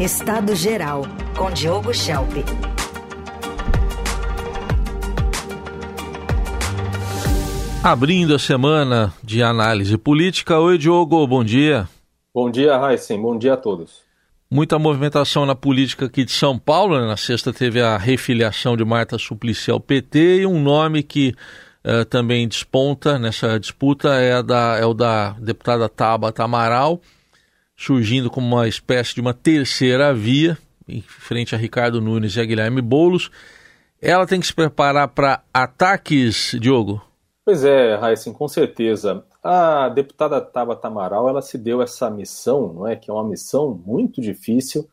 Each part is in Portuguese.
Estado Geral, com Diogo Schelp. Abrindo a semana de análise política. Oi, Diogo, bom dia. Bom dia, Raíssen. Bom dia a todos. Muita movimentação na política aqui de São Paulo. Né? Na sexta teve a refiliação de Marta Suplicy ao PT e um nome que uh, também desponta nessa disputa é, da, é o da deputada Tabata Amaral, surgindo como uma espécie de uma terceira via, em frente a Ricardo Nunes e a Guilherme Boulos. Ela tem que se preparar para ataques, Diogo? Pois é, Raíssen, com certeza. A deputada Tabata Amaral, ela se deu essa missão, não é, que é uma missão muito difícil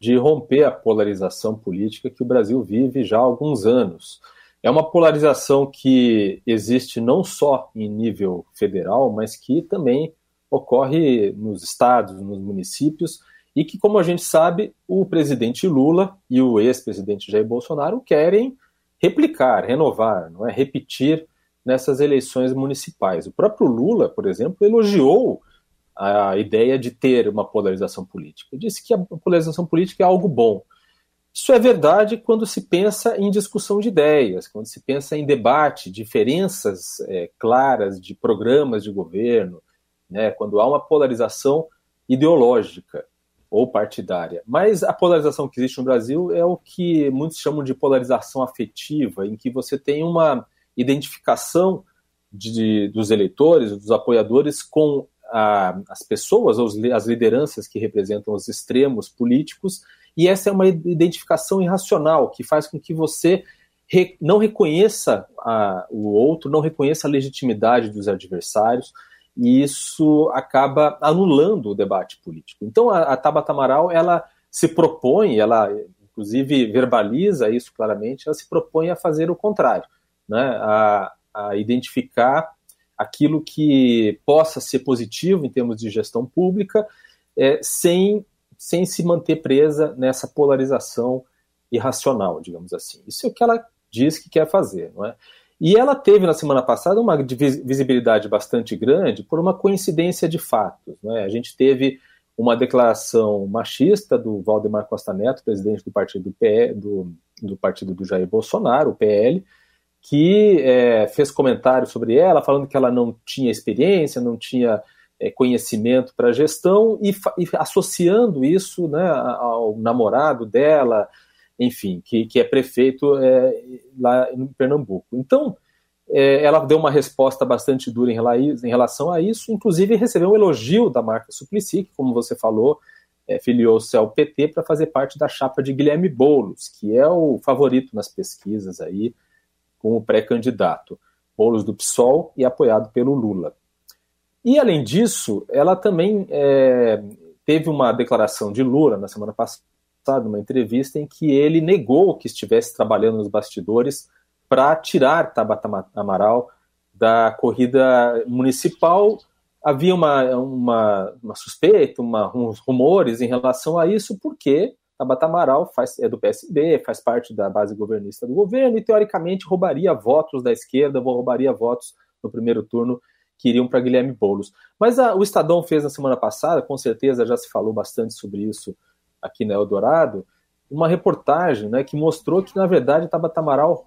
de romper a polarização política que o Brasil vive já há alguns anos. É uma polarização que existe não só em nível federal, mas que também ocorre nos estados, nos municípios, e que, como a gente sabe, o presidente Lula e o ex-presidente Jair Bolsonaro querem replicar, renovar, não é repetir nessas eleições municipais. O próprio Lula, por exemplo, elogiou a ideia de ter uma polarização política. Disse que a polarização política é algo bom. Isso é verdade quando se pensa em discussão de ideias, quando se pensa em debate, diferenças é, claras de programas de governo, né, quando há uma polarização ideológica ou partidária. Mas a polarização que existe no Brasil é o que muitos chamam de polarização afetiva, em que você tem uma identificação de, dos eleitores, dos apoiadores com a, as pessoas, as lideranças que representam os extremos políticos e essa é uma identificação irracional que faz com que você re, não reconheça a, o outro, não reconheça a legitimidade dos adversários, e isso acaba anulando o debate político. Então, a, a Tabata Amaral, ela se propõe, ela inclusive verbaliza isso claramente, ela se propõe a fazer o contrário, né? a, a identificar aquilo que possa ser positivo em termos de gestão pública, é, sem sem se manter presa nessa polarização irracional, digamos assim. Isso é o que ela diz que quer fazer, não é? E ela teve na semana passada uma visibilidade bastante grande por uma coincidência de fatos. Não é? A gente teve uma declaração machista do Valdemar Costa Neto, presidente do partido do, PE, do, do partido do Jair Bolsonaro, o PL, que é, fez comentários sobre ela, falando que ela não tinha experiência, não tinha é, conhecimento para gestão e, e, associando isso né, ao namorado dela, enfim, que, que é prefeito é, lá em Pernambuco. Então, é, ela deu uma resposta bastante dura em, em, relação a isso, inclusive recebeu um elogio da marca Suplicy, que, como você falou, é, filiou-se ao PT para fazer parte da chapa de Guilherme Boulos, que é o favorito nas pesquisas aí, como pré-candidato. Boulos do PSOL e apoiado pelo Lula. E, além disso, ela também é, teve uma declaração de Lula na semana passada, numa entrevista, em que ele negou que estivesse trabalhando nos bastidores para tirar Tabata Amaral da corrida municipal. Havia uma, uma, uma suspeita, uma, uns rumores em relação a isso, porque Tabata Amaral faz, é do PSB, faz parte da base governista do governo e, teoricamente, roubaria votos da esquerda, roubaria votos no primeiro turno que iriam para Guilherme Boulos. Mas a, o Estadão fez na semana passada, com certeza já se falou bastante sobre isso aqui na Eldorado, uma reportagem né, que mostrou que, na verdade, Tabata Amaral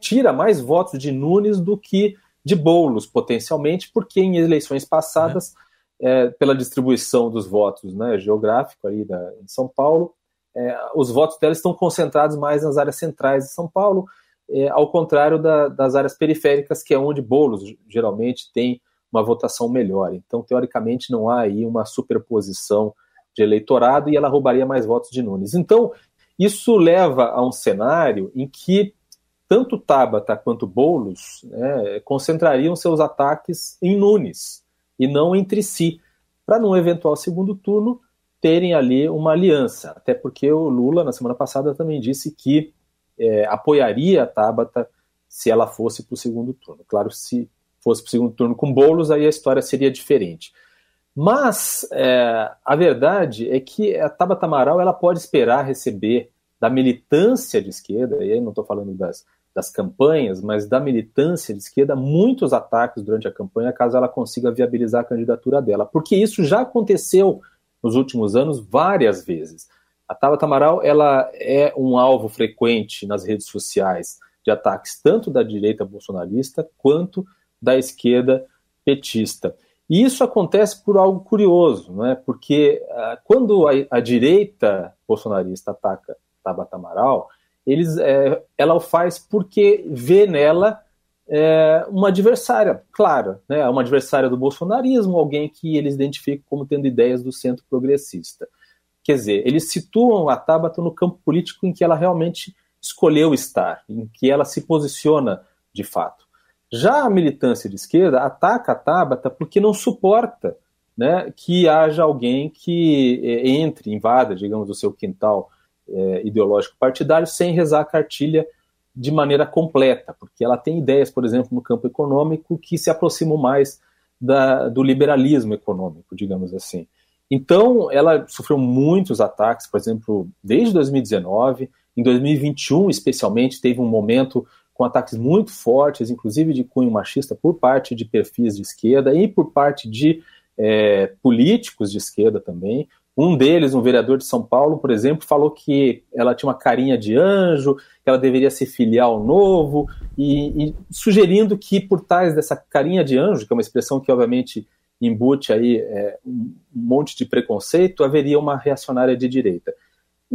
tira mais votos de Nunes do que de Boulos, potencialmente, porque em eleições passadas, é. É, pela distribuição dos votos né, geográfico ali da, em São Paulo, é, os votos dela estão concentrados mais nas áreas centrais de São Paulo, é, ao contrário da, das áreas periféricas, que é onde bolos geralmente tem uma votação melhor. Então, teoricamente, não há aí uma superposição de eleitorado e ela roubaria mais votos de Nunes. Então, isso leva a um cenário em que tanto Tabata quanto Boulos né, concentrariam seus ataques em Nunes e não entre si, para num eventual segundo turno terem ali uma aliança. Até porque o Lula, na semana passada, também disse que é, apoiaria a Tabata se ela fosse para o segundo turno. Claro, se fosse para o segundo turno com bolos, aí a história seria diferente. Mas é, a verdade é que a Tabata Amaral ela pode esperar receber da militância de esquerda, e aí não estou falando das, das campanhas, mas da militância de esquerda, muitos ataques durante a campanha, caso ela consiga viabilizar a candidatura dela. Porque isso já aconteceu nos últimos anos várias vezes. A Tabata Amaral ela é um alvo frequente nas redes sociais de ataques tanto da direita bolsonarista quanto da esquerda petista. E isso acontece por algo curioso, né? porque uh, quando a, a, direita bolsonarista ataca Tabata Amaral, eles, é, ela o faz porque vê nela é, uma adversária, clara, né? uma adversária do bolsonarismo, alguém que eles identificam como tendo ideias do centro progressista. Quer dizer, eles situam a Tabata no campo político em que ela realmente escolheu estar, em que ela se posiciona de fato. Já a militância de esquerda ataca a Tabata porque não suporta né, que haja alguém que é, entre, invada, digamos, o seu quintal é, ideológico partidário sem rezar a cartilha de maneira completa, porque ela tem ideias, por exemplo, no campo econômico que se aproximam mais da, do liberalismo econômico, digamos assim. Então, ela sofreu muitos ataques, por exemplo, desde 2019, em 2021, especialmente, teve um momento com ataques muito fortes, inclusive de cunho machista, por parte de perfis de esquerda e por parte de é, políticos de esquerda também. Um deles, um vereador de São Paulo, por exemplo, falou que ela tinha uma carinha de anjo, que ela deveria ser filial novo, e, e sugerindo que por trás dessa carinha de anjo, que é uma expressão que obviamente embute aí é, um monte de preconceito, haveria uma reacionária de direita.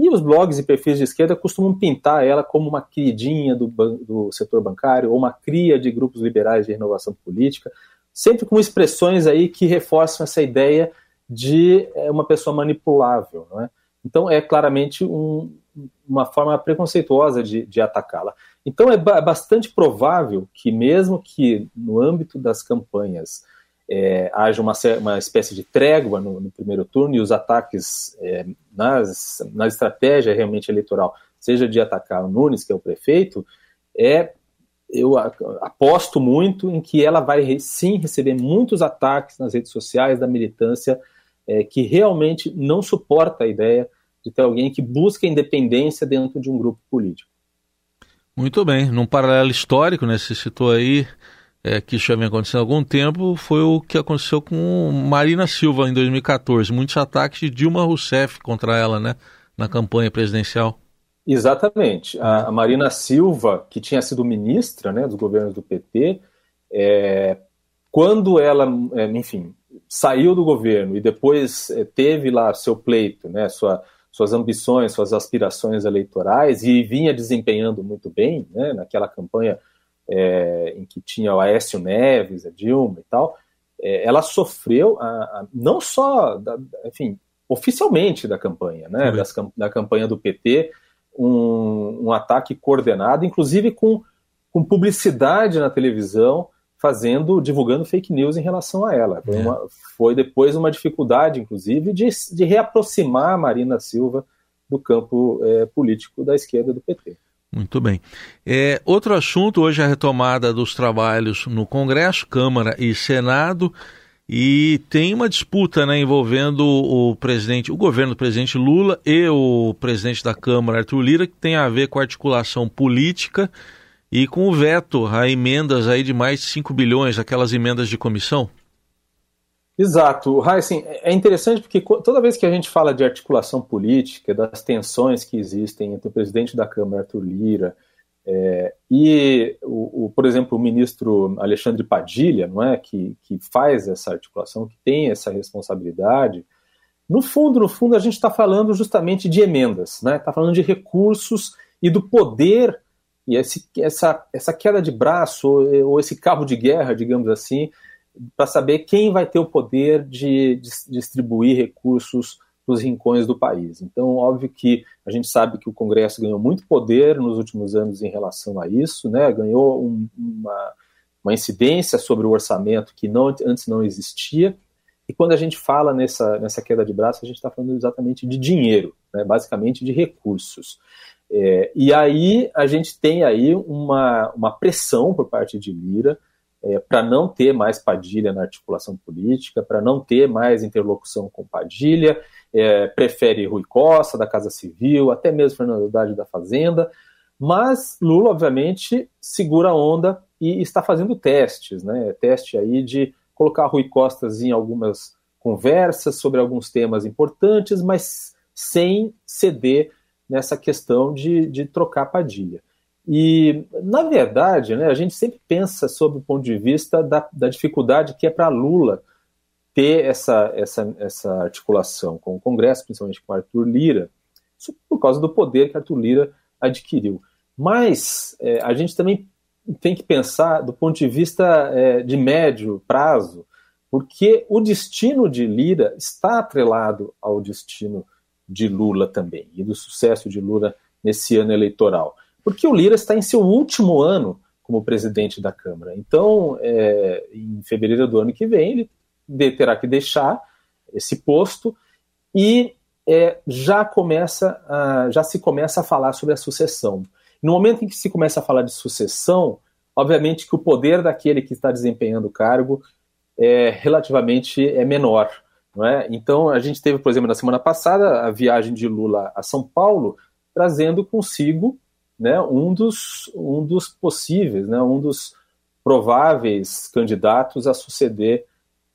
E os blogs e perfis de esquerda costumam pintar ela como uma queridinha do, do setor bancário ou uma cria de grupos liberais de renovação política, sempre com expressões aí que reforçam essa ideia de é, uma pessoa manipulável. Não é? Então, é claramente um, uma forma preconceituosa de, de atacá-la. Então, é, ba é bastante provável que, mesmo que no âmbito das campanhas é, haja uma, uma espécie de trégua no, no primeiro turno e os ataques é, nas, na estratégia realmente eleitoral, seja de atacar o Nunes, que é o prefeito, é eu aposto muito em que ela vai sim receber muitos ataques nas redes sociais da militância é, que realmente não suporta a ideia de ter alguém que busca independência dentro de um grupo político. Muito bem. Num paralelo histórico, né, você citou aí é, que isso já vem acontecendo há algum tempo, foi o que aconteceu com Marina Silva em 2014. Muitos ataques de Dilma Rousseff contra ela, né, na campanha presidencial. Exatamente. A, Marina Silva, que tinha sido ministra né, dos governos do PT, é, quando ela, é, enfim, saiu do governo e depois eh, teve lá seu pleito, né, sua, suas ambições, suas aspirações eleitorais e vinha desempenhando muito bem, né, naquela campanha é, em que tinha o Aécio Neves, a Dilma e tal, é, ela sofreu a, a, não só, da, enfim, oficialmente da campanha, né, das, da campanha do PT, um, um ataque coordenado, inclusive com, com publicidade na televisão, fazendo, divulgando fake news em relação a ela. Foi, é. uma, foi depois uma dificuldade, inclusive, de, de reaproximar a Marina Silva do campo é, político da esquerda do PT. Muito bem. É, outro assunto hoje é a retomada dos trabalhos no Congresso, Câmara e Senado. E tem uma disputa né, envolvendo o presidente, o governo do presidente Lula e o presidente da Câmara, Arthur Lira, que tem a ver com a articulação política e com o veto a emendas aí de mais de 5 bilhões, aquelas emendas de comissão? Exato. Assim, é interessante porque toda vez que a gente fala de articulação política, das tensões que existem entre o presidente da Câmara, Arthur Lira, é, e, o, o, por exemplo, o ministro Alexandre Padilha, não é, que, que faz essa articulação, que tem essa responsabilidade, no fundo, no fundo, a gente está falando justamente de emendas, né? Está falando de recursos e do poder e esse, essa, essa queda de braço, ou, ou esse cabo de guerra, digamos assim, para saber quem vai ter o poder de, de distribuir recursos para os rincões do país. Então, óbvio que a gente sabe que o Congresso ganhou muito poder nos últimos anos em relação a isso, né? ganhou um, uma, uma incidência sobre o orçamento que não, antes não existia. E quando a gente fala nessa, nessa queda de braço, a gente está falando exatamente de dinheiro, né? basicamente de recursos. É, e aí a gente tem aí uma, uma pressão por parte de Lira é, para não ter mais Padilha na articulação política, para não ter mais interlocução com Padilha, é, prefere Rui Costa da Casa Civil, até mesmo Fernando Haddad da Fazenda, mas Lula, obviamente, segura a onda e está fazendo testes, né? Teste aí de colocar Rui Costas em algumas conversas sobre alguns temas importantes, mas sem ceder nessa questão de, de trocar Padilha. E, na verdade, né, a gente sempre pensa sob o ponto de vista da, da dificuldade que é para Lula ter essa, essa, essa articulação com o Congresso, principalmente com Arthur Lira, por causa do poder que Arthur Lira adquiriu. Mas é, a gente também tem que pensar do ponto de vista é, de médio prazo, porque o destino de Lira está atrelado ao destino de Lula também, e do sucesso de Lula nesse ano eleitoral porque o Lira está em seu último ano como presidente da Câmara. Então, é, em fevereiro do ano que vem, ele terá que deixar esse posto e é, já começa a, já se começa a falar sobre a sucessão. No momento em que se começa a falar de sucessão, obviamente que o poder daquele que está desempenhando o cargo é relativamente é menor. Não é? Então, a gente teve, por exemplo, na semana passada, a viagem de Lula a São Paulo, trazendo consigo né, um, dos, um dos possíveis, né, um dos prováveis candidatos a suceder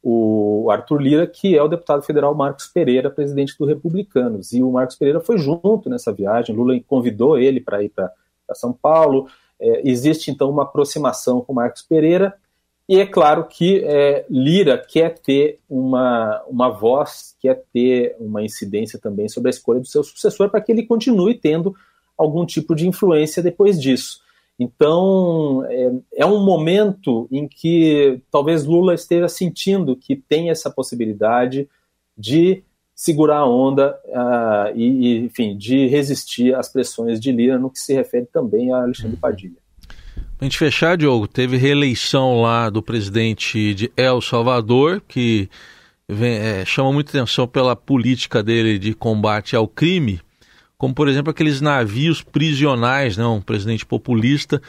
o Arthur Lira, que é o deputado federal Marcos Pereira, presidente do Republicanos. E o Marcos Pereira foi junto nessa viagem, Lula convidou ele para ir para São Paulo. É, existe então uma aproximação com Marcos Pereira, e é claro que é, Lira quer ter uma, uma voz, quer ter uma incidência também sobre a escolha do seu sucessor, para que ele continue tendo algum tipo de influência depois disso. Então, é, é, um momento em que talvez Lula esteja sentindo que tem essa possibilidade de segurar a onda uh, e, enfim, de resistir às pressões de Lira no que se refere também a Alexandre Padilha. Para a gente fechar, Diogo, teve reeleição lá do presidente de El Salvador, que vem, é, chama muita atenção pela política dele de combate ao crime como por exemplo aqueles navios prisionais, não, né, um presidente populista.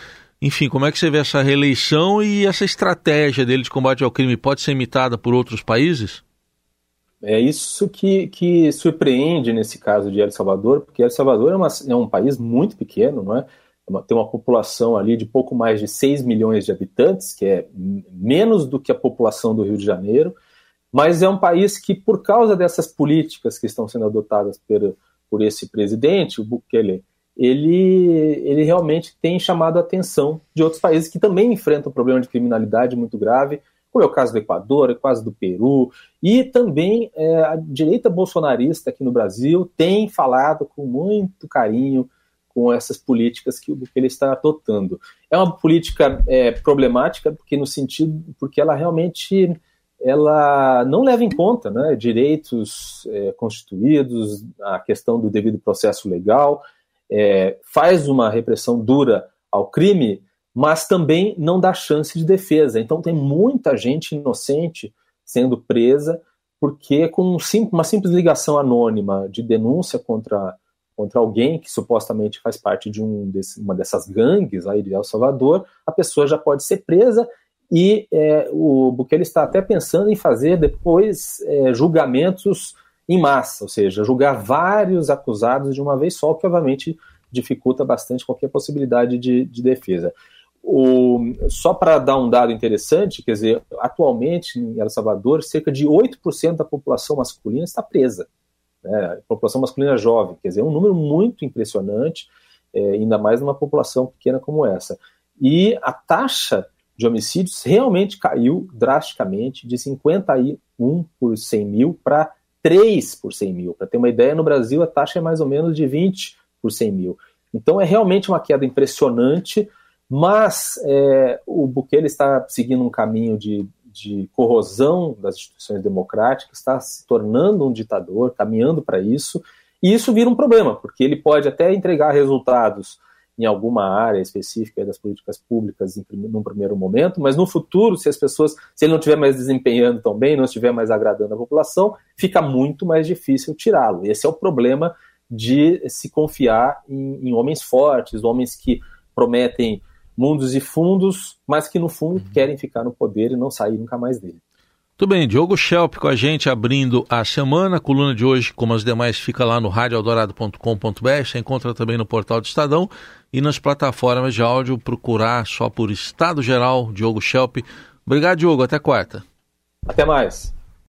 Enfim, como é que você vê essa reeleição e essa estratégia dele de combate ao crime pode ser imitada por outros países? É isso que, que surpreende nesse caso de El Salvador, porque El Salvador é, uma, é um país muito pequeno, não é? é tem uma população ali de pouco mais de 6 milhões de habitantes, que é menos do que a população do Rio de Janeiro, mas é um país que, por causa dessas políticas que estão sendo adotadas pelo, por esse presidente, o Bukele, ele, ele realmente tem chamado a atenção de outros países que também enfrentam problema de criminalidade muito grave, como é o caso do Equador, é o caso do Peru, e também é, a direita bolsonarista aqui no Brasil tem falado com muito carinho com essas políticas que o Bukele está adotando. É uma política é, problemática porque no sentido porque ela realmente ela não leva em conta né, direitos é, constituídos, a questão do devido processo legal, é, faz uma repressão dura ao crime, mas também não dá chance de defesa. Então tem muita gente inocente sendo presa porque com uma simples ligação anônima de denúncia contra, contra alguém que supostamente faz parte de um desse, uma dessas gangues aí de El Salvador, a pessoa já pode ser presa e é, o Bukele está até pensando em fazer depois é, julgamentos em massa, ou seja, julgar vários acusados de uma vez só, que obviamente dificulta bastante qualquer possibilidade de, de defesa. O, só para dar um dado interessante, quer dizer, atualmente em El Salvador, cerca de 8% da população masculina está presa. Né, população masculina jovem, quer dizer, é um número muito impressionante, é, ainda mais numa população pequena como essa. E a taxa de homicídios realmente caiu drasticamente de 51 por 100 mil para 3 por 100 mil. Para ter uma ideia, no Brasil a taxa é mais ou menos de 20 por 100 mil. Então é realmente uma queda impressionante, mas é, o Bukele está seguindo um caminho de, de corrosão das instituições democráticas, está se tornando um ditador, caminhando para isso, e isso vira um problema, porque ele pode até entregar resultados em alguma área específica das políticas públicas em, num primeiro momento, mas no futuro, se as pessoas, se ele não estiver mais desempenhando tão bem, não estiver mais agradando a população, fica muito mais difícil tirá-lo. Esse é o problema de se confiar em, em, homens fortes, homens que prometem mundos e fundos, mas que no fundo uhum. querem ficar no poder e não sair nunca mais dele. Tudo bem, Diogo Schelp com a gente abrindo a semana. A coluna de hoje, como as demais, fica lá no radioeldorado.com.br. Você encontra também no portal do Estadão e nas plataformas de áudio. Procurar só por Estado Geral, Diogo Schelp. Obrigado, Diogo. Até quarta. Até mais.